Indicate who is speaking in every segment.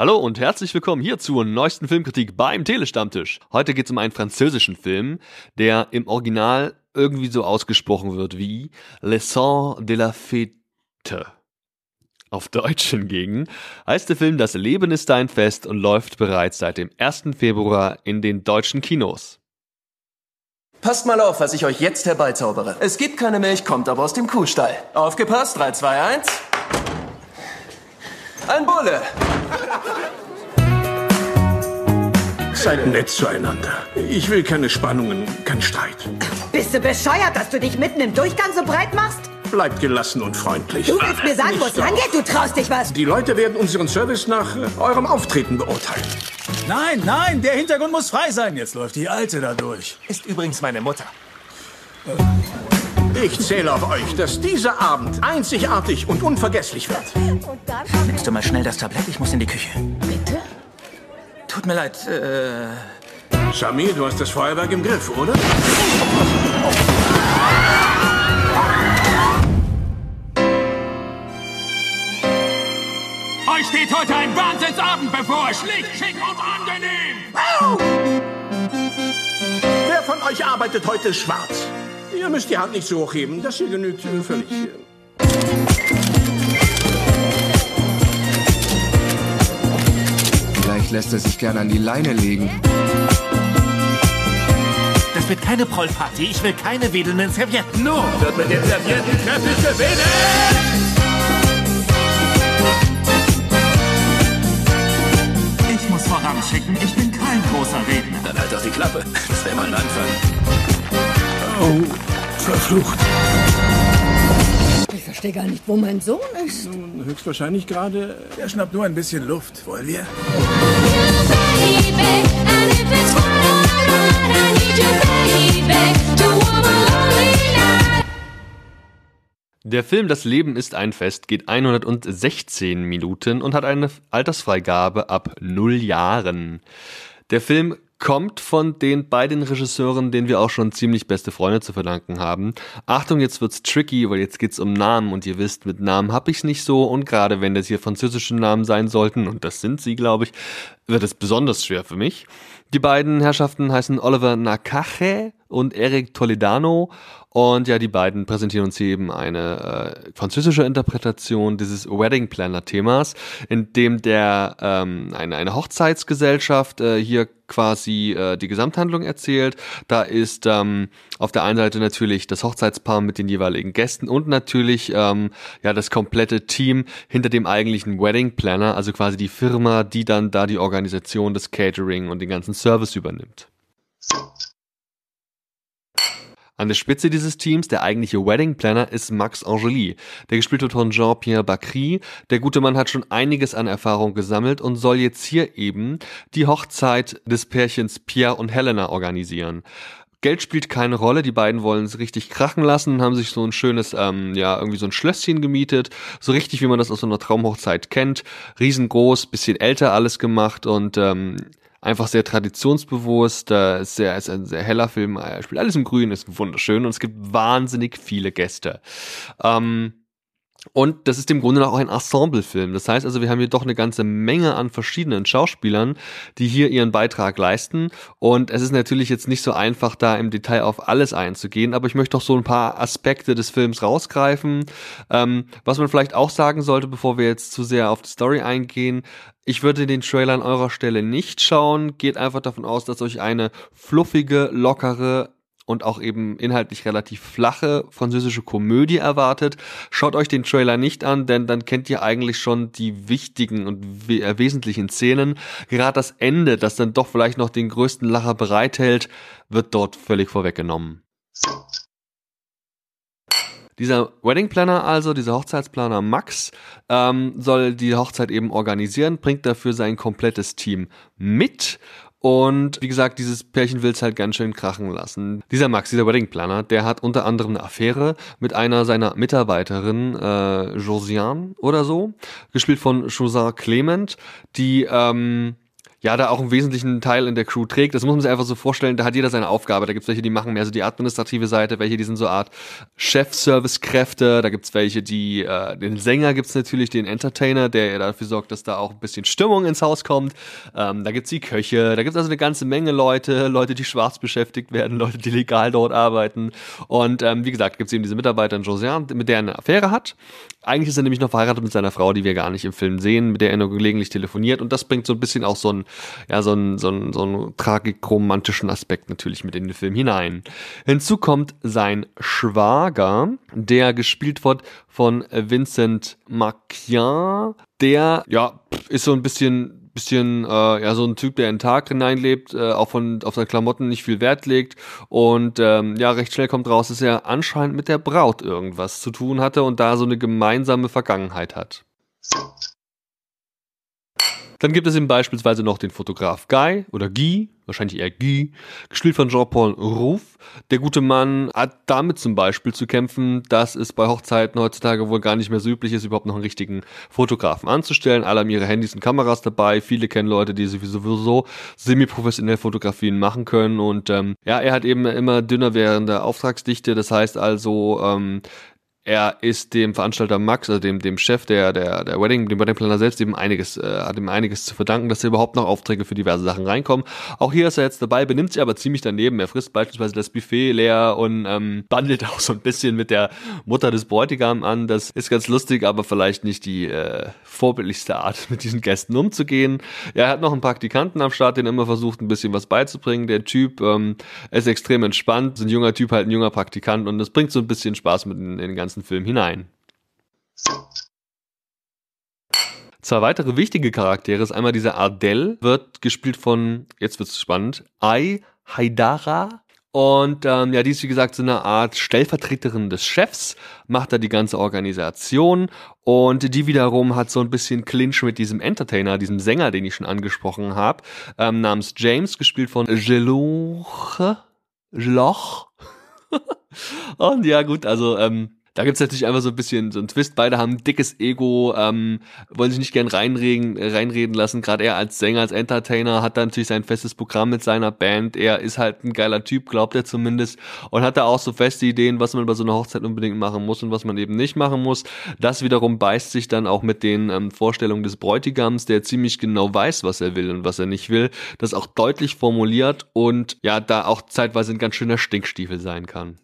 Speaker 1: Hallo und herzlich willkommen hier zur neuesten Filmkritik beim Telestammtisch. Heute geht es um einen französischen Film, der im Original irgendwie so ausgesprochen wird wie Les Sons de la Fête. Auf Deutsch hingegen heißt der Film Das Leben ist ein Fest und läuft bereits seit dem 1. Februar in den deutschen Kinos.
Speaker 2: Passt mal auf, was ich euch jetzt herbeizaubere. Es gibt keine Milch, kommt aber aus dem Kuhstall. Aufgepasst, 3, 2, 1. Ein Bulle.
Speaker 3: Seid nett zueinander. Ich will keine Spannungen, keinen Streit.
Speaker 4: Bist du bescheuert, dass du dich mitten im Durchgang so breit machst?
Speaker 3: Bleibt gelassen und freundlich.
Speaker 4: Du willst mir sagen, wo es
Speaker 3: Nicht
Speaker 4: lang geht? Du traust dich was?
Speaker 3: Die Leute werden unseren Service nach äh, eurem Auftreten beurteilen.
Speaker 5: Nein, nein, der Hintergrund muss frei sein. Jetzt läuft die Alte da durch.
Speaker 2: Ist übrigens meine Mutter.
Speaker 3: Ich zähle auf euch, dass dieser Abend einzigartig und unvergesslich wird.
Speaker 6: Nimmst du mal schnell das Tablett? Ich muss in die Küche.
Speaker 4: Bitte?
Speaker 6: Tut mir leid, äh.
Speaker 3: Samir, du hast das Feuerwerk im Griff, oder?
Speaker 7: Euch steht heute ein Wahnsinnsabend bevor. Schlicht, schick und angenehm.
Speaker 3: Wer von euch arbeitet heute schwarz? Ihr müsst die Hand nicht so hochheben. Das hier genügt völlig.
Speaker 8: Vielleicht lässt er sich gerne an die Leine legen.
Speaker 7: Das wird keine Prollparty. Ich will keine wedelnden Servietten. Nur wird mit den Servietten kräftig gewinnen. Ich muss voranschicken, ich bin kein großer Redner.
Speaker 6: Dann halt doch die Klappe. Das wäre mal ein Anfang.
Speaker 3: Oh, verflucht.
Speaker 4: Ich verstehe gar nicht, wo mein Sohn ist.
Speaker 3: Nun, höchstwahrscheinlich gerade.
Speaker 5: Der schnappt nur ein bisschen Luft. Wollen wir?
Speaker 1: Der Film Das Leben ist ein Fest geht 116 Minuten und hat eine Altersfreigabe ab 0 Jahren. Der Film kommt von den beiden Regisseuren, denen wir auch schon ziemlich beste Freunde zu verdanken haben. Achtung, jetzt wird's tricky, weil jetzt geht's um Namen und ihr wisst, mit Namen hab ich's nicht so und gerade wenn das hier französische Namen sein sollten, und das sind sie, glaube ich, wird es besonders schwer für mich. Die beiden Herrschaften heißen Oliver Nakache und Eric Toledano und ja, die beiden präsentieren uns hier eben eine äh, französische Interpretation dieses Wedding Planner Themas, in dem der ähm, eine, eine Hochzeitsgesellschaft äh, hier quasi äh, die Gesamthandlung erzählt. Da ist ähm, auf der einen Seite natürlich das Hochzeitspaar mit den jeweiligen Gästen und natürlich ähm, ja das komplette Team hinter dem eigentlichen Wedding Planner, also quasi die Firma, die dann da die Organisation des Catering und den ganzen Service übernimmt. An der Spitze dieses Teams, der eigentliche Wedding Planner, ist Max Angeli, der gespielt wird von Jean-Pierre Bacry. Der gute Mann hat schon einiges an Erfahrung gesammelt und soll jetzt hier eben die Hochzeit des Pärchens Pierre und Helena organisieren. Geld spielt keine Rolle, die beiden wollen es richtig krachen lassen haben sich so ein schönes, ähm, ja, irgendwie so ein Schlösschen gemietet. So richtig, wie man das aus so einer Traumhochzeit kennt. Riesengroß, bisschen älter alles gemacht und ähm, einfach sehr traditionsbewusst, äh, ist, sehr, ist ein sehr heller Film, er spielt alles im Grün, ist wunderschön und es gibt wahnsinnig viele Gäste. Ähm, und das ist im Grunde auch ein Ensemblefilm. Das heißt also, wir haben hier doch eine ganze Menge an verschiedenen Schauspielern, die hier ihren Beitrag leisten. Und es ist natürlich jetzt nicht so einfach, da im Detail auf alles einzugehen, aber ich möchte doch so ein paar Aspekte des Films rausgreifen. Ähm, was man vielleicht auch sagen sollte, bevor wir jetzt zu sehr auf die Story eingehen, ich würde den Trailer an eurer Stelle nicht schauen. Geht einfach davon aus, dass euch eine fluffige, lockere, und auch eben inhaltlich relativ flache französische Komödie erwartet. Schaut euch den Trailer nicht an, denn dann kennt ihr eigentlich schon die wichtigen und we äh, wesentlichen Szenen. Gerade das Ende, das dann doch vielleicht noch den größten Lacher bereithält, wird dort völlig vorweggenommen. Dieser Wedding Planner also, dieser Hochzeitsplaner Max, ähm, soll die Hochzeit eben organisieren, bringt dafür sein komplettes Team mit und wie gesagt, dieses Pärchen will es halt ganz schön krachen lassen. Dieser Max, dieser Wedding Planner, der hat unter anderem eine Affäre mit einer seiner Mitarbeiterinnen, äh, Josiane oder so, gespielt von Josar Clement, die ähm, ja, da auch einen wesentlichen Teil in der Crew trägt. Das muss man sich einfach so vorstellen, da hat jeder seine Aufgabe. Da gibt's welche, die machen mehr so die administrative Seite, welche, die sind so Art Chef-Service-Kräfte, da gibt's welche, die, äh, den Sänger gibt's natürlich, den Entertainer, der dafür sorgt, dass da auch ein bisschen Stimmung ins Haus kommt. Ähm, da gibt's die Köche, da gibt's also eine ganze Menge Leute, Leute, die schwarz beschäftigt werden, Leute, die legal dort arbeiten. Und ähm, wie gesagt, gibt's eben diese Mitarbeiterin Josiane, mit der er eine Affäre hat. Eigentlich ist er nämlich noch verheiratet mit seiner Frau, die wir gar nicht im Film sehen, mit der er nur gelegentlich telefoniert. Und das bringt so ein bisschen auch so ein ja, so einen, so einen, so einen tragikromantischen Aspekt natürlich mit in den Film hinein. Hinzu kommt sein Schwager, der gespielt wird von Vincent Macchia, der, ja, ist so ein bisschen bisschen äh, ja so ein Typ, der in den Tag hineinlebt, äh, auch von auf seine Klamotten nicht viel Wert legt und ähm, ja recht schnell kommt raus, dass er anscheinend mit der Braut irgendwas zu tun hatte und da so eine gemeinsame Vergangenheit hat. Dann gibt es eben beispielsweise noch den Fotograf Guy oder Guy, wahrscheinlich eher Guy, gespielt von Jean-Paul Rouff. Der gute Mann hat damit zum Beispiel zu kämpfen, dass es bei Hochzeiten heutzutage wohl gar nicht mehr so üblich ist, überhaupt noch einen richtigen Fotografen anzustellen. Alle haben ihre Handys und Kameras dabei. Viele kennen Leute, die sowieso semi-professionell Fotografien machen können. Und ähm, ja, er hat eben immer dünner währende Auftragsdichte. Das heißt also, ähm, er ist dem Veranstalter Max, also dem, dem Chef der, der, der Wedding, dem Weddingplaner selbst eben einiges, äh, hat ihm einiges zu verdanken, dass er überhaupt noch Aufträge für diverse Sachen reinkommen. Auch hier ist er jetzt dabei, benimmt sich aber ziemlich daneben. Er frisst beispielsweise das Buffet leer und ähm, bandelt auch so ein bisschen mit der Mutter des Bräutigams an. Das ist ganz lustig, aber vielleicht nicht die äh, vorbildlichste Art, mit diesen Gästen umzugehen. Ja, er hat noch einen Praktikanten am Start, den immer versucht, ein bisschen was beizubringen. Der Typ ähm, ist extrem entspannt, ist ein junger Typ, halt ein junger Praktikant und das bringt so ein bisschen Spaß mit in den ganzen ganzen Film hinein. Zwei weitere wichtige Charaktere ist einmal dieser Ardell, wird gespielt von, jetzt wird's spannend, Ai Haidara. Und ähm, ja, die ist wie gesagt so eine Art Stellvertreterin des Chefs, macht da die ganze Organisation und die wiederum hat so ein bisschen Clinch mit diesem Entertainer, diesem Sänger, den ich schon angesprochen habe, ähm, namens James, gespielt von Geloche, Geloch. und ja gut, also ähm, da gibt's natürlich einfach so ein bisschen so ein Twist. Beide haben ein dickes Ego, ähm, wollen sich nicht gern reinreden, reinreden lassen. Gerade er als Sänger, als Entertainer hat da natürlich sein festes Programm mit seiner Band. Er ist halt ein geiler Typ, glaubt er zumindest. Und hat da auch so feste Ideen, was man bei so einer Hochzeit unbedingt machen muss und was man eben nicht machen muss. Das wiederum beißt sich dann auch mit den ähm, Vorstellungen des Bräutigams, der ziemlich genau weiß, was er will und was er nicht will. Das auch deutlich formuliert und ja, da auch zeitweise ein ganz schöner Stinkstiefel sein kann.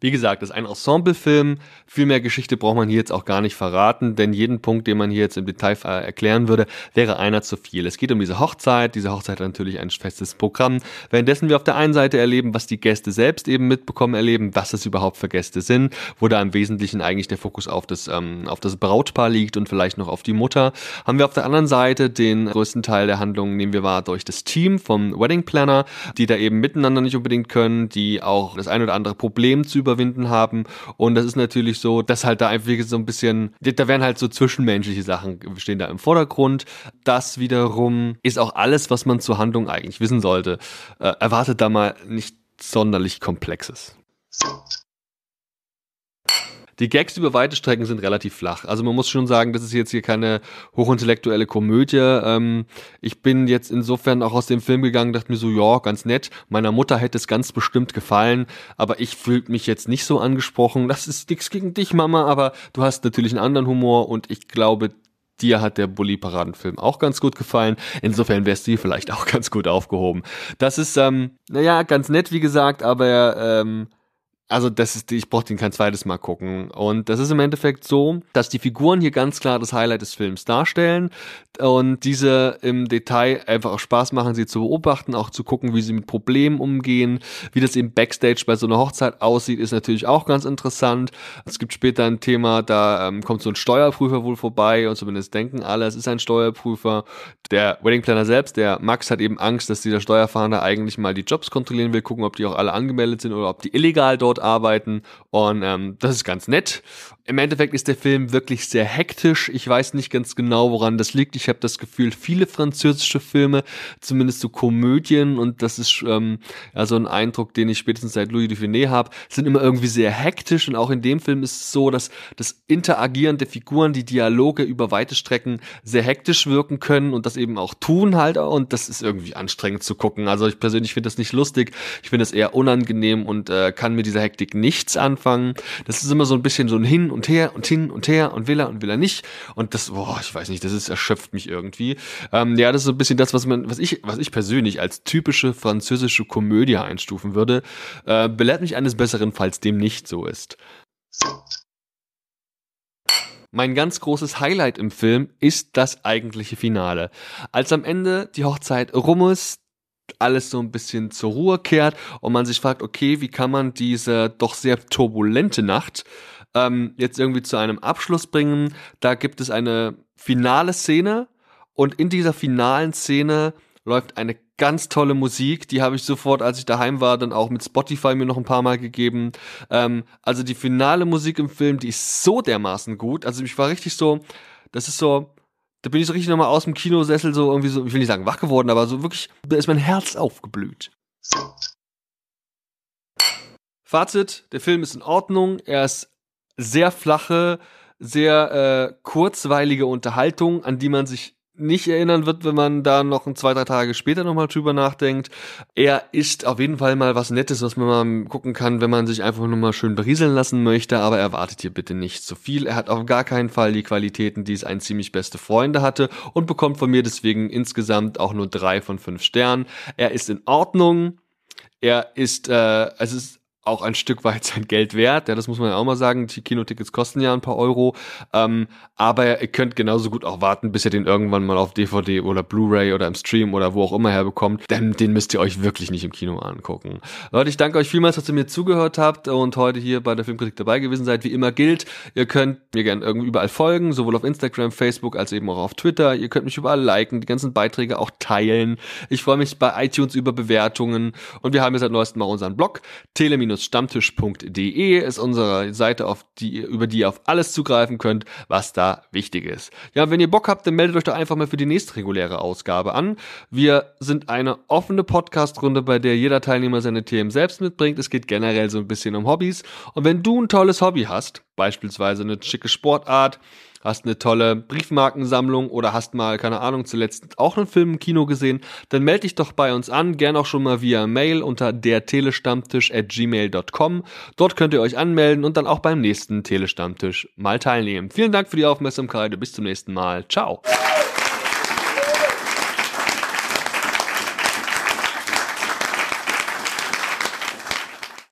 Speaker 1: Wie gesagt, das ist ein Ensemblefilm. Viel mehr Geschichte braucht man hier jetzt auch gar nicht verraten, denn jeden Punkt, den man hier jetzt im Detail äh, erklären würde, wäre einer zu viel. Es geht um diese Hochzeit. Diese Hochzeit hat natürlich ein festes Programm. Währenddessen wir auf der einen Seite erleben, was die Gäste selbst eben mitbekommen, erleben, was es überhaupt für Gäste sind, wo da im Wesentlichen eigentlich der Fokus auf das, ähm, auf das Brautpaar liegt und vielleicht noch auf die Mutter. Haben wir auf der anderen Seite den größten Teil der Handlung, nehmen wir wahr durch das Team vom Wedding Planner, die da eben miteinander nicht unbedingt können, die auch das ein oder andere Problem zu überwinden haben. Und das ist natürlich so, dass halt da einfach so ein bisschen, da werden halt so zwischenmenschliche Sachen stehen da im Vordergrund. Das wiederum ist auch alles, was man zur Handlung eigentlich wissen sollte. Äh, erwartet da mal nicht sonderlich Komplexes. Die Gags über weite Strecken sind relativ flach. Also man muss schon sagen, das ist jetzt hier keine hochintellektuelle Komödie. Ähm, ich bin jetzt insofern auch aus dem Film gegangen, dachte mir so, ja, ganz nett. Meiner Mutter hätte es ganz bestimmt gefallen, aber ich fühle mich jetzt nicht so angesprochen. Das ist nichts gegen dich, Mama, aber du hast natürlich einen anderen Humor und ich glaube, dir hat der Bully-Paradenfilm auch ganz gut gefallen. Insofern wärst du hier vielleicht auch ganz gut aufgehoben. Das ist, ähm, naja, ganz nett, wie gesagt, aber ähm, also das ist, ich brauchte ihn kein zweites Mal gucken. Und das ist im Endeffekt so, dass die Figuren hier ganz klar das Highlight des Films darstellen und diese im Detail einfach auch Spaß machen, sie zu beobachten, auch zu gucken, wie sie mit Problemen umgehen, wie das eben Backstage bei so einer Hochzeit aussieht, ist natürlich auch ganz interessant. Es gibt später ein Thema, da ähm, kommt so ein Steuerprüfer wohl vorbei und zumindest denken alle, es ist ein Steuerprüfer. Der Wedding Planner selbst, der Max, hat eben Angst, dass dieser Steuerfahnder eigentlich mal die Jobs kontrollieren will, gucken, ob die auch alle angemeldet sind oder ob die illegal dort dort arbeiten und ähm, das ist ganz nett. Im Endeffekt ist der Film wirklich sehr hektisch. Ich weiß nicht ganz genau, woran das liegt. Ich habe das Gefühl, viele französische Filme, zumindest so Komödien, und das ist ähm, ja so ein Eindruck, den ich spätestens seit Louis Dufiné habe, sind immer irgendwie sehr hektisch. Und auch in dem Film ist es so, dass das Interagieren der Figuren, die Dialoge über weite Strecken sehr hektisch wirken können und das eben auch tun halt. Und das ist irgendwie anstrengend zu gucken. Also ich persönlich finde das nicht lustig. Ich finde das eher unangenehm und äh, kann mit dieser Hektik nichts anfangen. Das ist immer so ein bisschen so ein Hin und Her und hin und her und will er und will er nicht. Und das, boah, ich weiß nicht, das ist, erschöpft mich irgendwie. Ähm, ja, das ist so ein bisschen das, was man, was ich, was ich persönlich als typische französische Komödie einstufen würde. Äh, belehrt mich eines Besseren, falls dem nicht so ist. Mein ganz großes Highlight im Film ist das eigentliche Finale. Als am Ende die Hochzeit rum ist, alles so ein bisschen zur Ruhe kehrt und man sich fragt, okay, wie kann man diese doch sehr turbulente Nacht ähm, jetzt irgendwie zu einem Abschluss bringen? Da gibt es eine finale Szene und in dieser finalen Szene läuft eine ganz tolle Musik. Die habe ich sofort, als ich daheim war, dann auch mit Spotify mir noch ein paar Mal gegeben. Ähm, also die finale Musik im Film, die ist so dermaßen gut. Also ich war richtig so, das ist so, da bin ich so richtig nochmal aus dem Kinosessel so irgendwie so, ich will nicht sagen wach geworden, aber so wirklich, da ist mein Herz aufgeblüht. Fazit, der Film ist in Ordnung, er ist sehr flache, sehr äh, kurzweilige Unterhaltung, an die man sich nicht erinnern wird, wenn man da noch ein, zwei, drei Tage später nochmal drüber nachdenkt. Er ist auf jeden Fall mal was Nettes, was man mal gucken kann, wenn man sich einfach nur mal schön berieseln lassen möchte, aber erwartet hier bitte nicht zu viel. Er hat auf gar keinen Fall die Qualitäten, die es ein ziemlich beste Freunde hatte und bekommt von mir deswegen insgesamt auch nur drei von fünf Sternen. Er ist in Ordnung. Er ist, äh, es ist auch ein Stück weit sein Geld wert. Ja, das muss man ja auch mal sagen. Die Kinotickets kosten ja ein paar Euro. Ähm, aber ihr könnt genauso gut auch warten, bis ihr den irgendwann mal auf DVD oder Blu-ray oder im Stream oder wo auch immer herbekommt. Denn den müsst ihr euch wirklich nicht im Kino angucken. Leute, ich danke euch vielmals, dass ihr mir zugehört habt und heute hier bei der Filmkritik dabei gewesen seid. Wie immer gilt, ihr könnt mir gerne irgendwie überall folgen, sowohl auf Instagram, Facebook als eben auch auf Twitter. Ihr könnt mich überall liken, die ganzen Beiträge auch teilen. Ich freue mich bei iTunes über Bewertungen und wir haben jetzt seit neuestem auch unseren Blog tele stammtisch.de ist unsere Seite, auf die, über die ihr auf alles zugreifen könnt, was da wichtig ist. Ja, wenn ihr Bock habt, dann meldet euch doch einfach mal für die nächste reguläre Ausgabe an. Wir sind eine offene Podcast-Runde, bei der jeder Teilnehmer seine Themen selbst mitbringt. Es geht generell so ein bisschen um Hobbys. Und wenn du ein tolles Hobby hast, beispielsweise eine schicke Sportart, hast eine tolle Briefmarkensammlung oder hast mal, keine Ahnung, zuletzt auch einen Film im Kino gesehen, dann melde dich doch bei uns an, gern auch schon mal via Mail unter dertelestammtisch at gmail.com. Dort könnt ihr euch anmelden und dann auch beim nächsten Telestammtisch mal teilnehmen. Vielen Dank für die Aufmerksamkeit, bis zum nächsten Mal. Ciao.